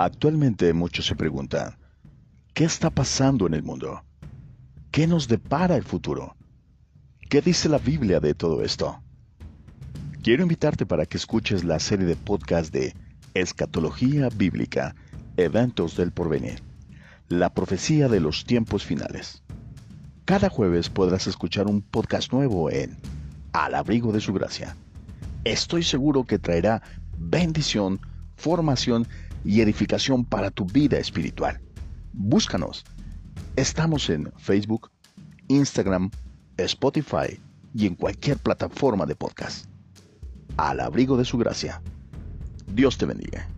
Actualmente muchos se preguntan, ¿qué está pasando en el mundo? ¿Qué nos depara el futuro? ¿Qué dice la Biblia de todo esto? Quiero invitarte para que escuches la serie de podcast de Escatología Bíblica, Eventos del Porvenir, la profecía de los tiempos finales. Cada jueves podrás escuchar un podcast nuevo en Al abrigo de su gracia. Estoy seguro que traerá bendición, formación y edificación para tu vida espiritual. Búscanos. Estamos en Facebook, Instagram, Spotify y en cualquier plataforma de podcast. Al abrigo de su gracia. Dios te bendiga.